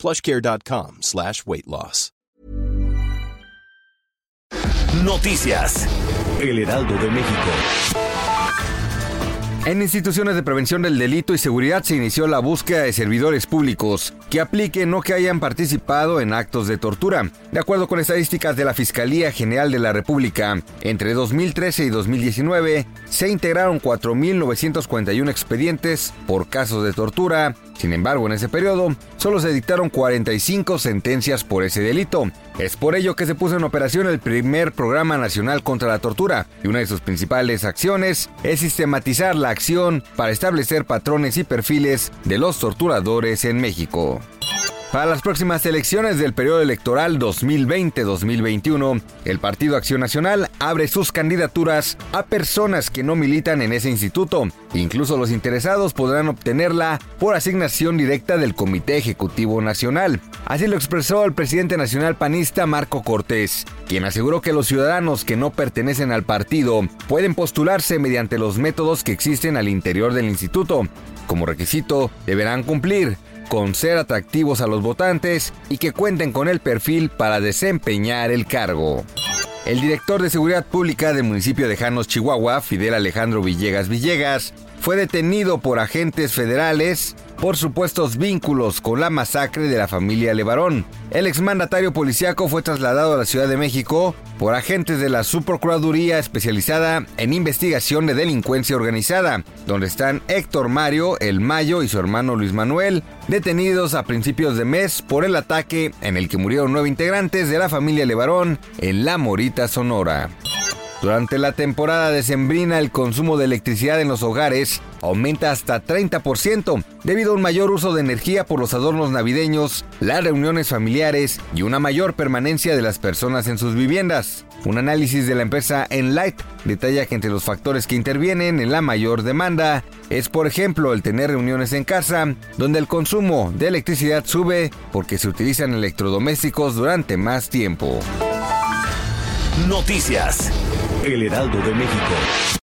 plushcare.com slash weight loss. Noticias. El Heraldo de México. En instituciones de prevención del delito y seguridad se inició la búsqueda de servidores públicos que apliquen o que hayan participado en actos de tortura. De acuerdo con estadísticas de la Fiscalía General de la República, entre 2013 y 2019 se integraron 4.941 expedientes por casos de tortura. Sin embargo, en ese periodo solo se dictaron 45 sentencias por ese delito. Es por ello que se puso en operación el primer programa nacional contra la tortura y una de sus principales acciones es sistematizar la acción para establecer patrones y perfiles de los torturadores en México. Para las próximas elecciones del periodo electoral 2020-2021, el Partido Acción Nacional abre sus candidaturas a personas que no militan en ese instituto. Incluso los interesados podrán obtenerla por asignación directa del Comité Ejecutivo Nacional. Así lo expresó el presidente nacional panista Marco Cortés, quien aseguró que los ciudadanos que no pertenecen al partido pueden postularse mediante los métodos que existen al interior del instituto. Como requisito, deberán cumplir con ser atractivos a los votantes y que cuenten con el perfil para desempeñar el cargo. El director de Seguridad Pública del municipio de Janos, Chihuahua, Fidel Alejandro Villegas Villegas, fue detenido por agentes federales por supuestos vínculos con la masacre de la familia Levarón. El exmandatario policíaco fue trasladado a la Ciudad de México por agentes de la Subprocuraduría especializada en investigación de delincuencia organizada, donde están Héctor Mario, El Mayo y su hermano Luis Manuel, detenidos a principios de mes por el ataque en el que murieron nueve integrantes de la familia Levarón en La Morita, Sonora. Durante la temporada decembrina el consumo de electricidad en los hogares aumenta hasta 30% debido a un mayor uso de energía por los adornos navideños, las reuniones familiares y una mayor permanencia de las personas en sus viviendas. Un análisis de la empresa Enlight detalla que entre los factores que intervienen en la mayor demanda es por ejemplo el tener reuniones en casa, donde el consumo de electricidad sube porque se utilizan electrodomésticos durante más tiempo. Noticias. El Heraldo de México.